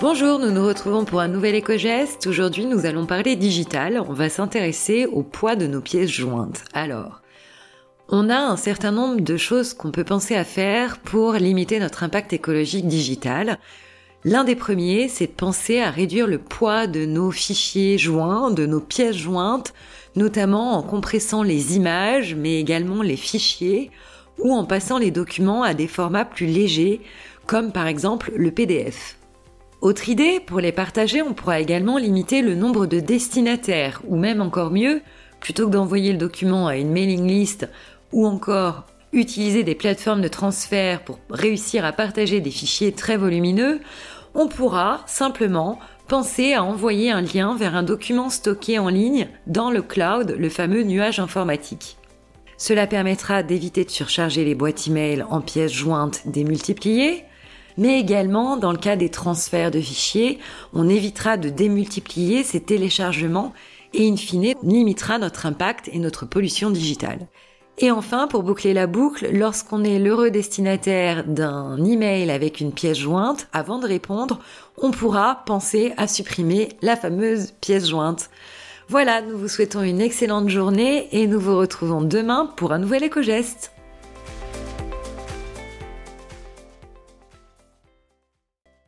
Bonjour, nous nous retrouvons pour un nouvel éco-geste. Aujourd'hui, nous allons parler digital. On va s'intéresser au poids de nos pièces jointes. Alors, on a un certain nombre de choses qu'on peut penser à faire pour limiter notre impact écologique digital. L'un des premiers, c'est de penser à réduire le poids de nos fichiers joints, de nos pièces jointes, notamment en compressant les images, mais également les fichiers, ou en passant les documents à des formats plus légers, comme par exemple le PDF. Autre idée, pour les partager, on pourra également limiter le nombre de destinataires, ou même encore mieux, plutôt que d'envoyer le document à une mailing list, ou encore utiliser des plateformes de transfert pour réussir à partager des fichiers très volumineux, on pourra simplement penser à envoyer un lien vers un document stocké en ligne dans le cloud, le fameux nuage informatique. Cela permettra d'éviter de surcharger les boîtes email en pièces jointes démultipliées, mais également dans le cas des transferts de fichiers, on évitera de démultiplier ces téléchargements et in fine limitera notre impact et notre pollution digitale. Et enfin, pour boucler la boucle, lorsqu'on est l'heureux destinataire d'un email avec une pièce jointe, avant de répondre, on pourra penser à supprimer la fameuse pièce jointe. Voilà, nous vous souhaitons une excellente journée et nous vous retrouvons demain pour un nouvel éco-geste.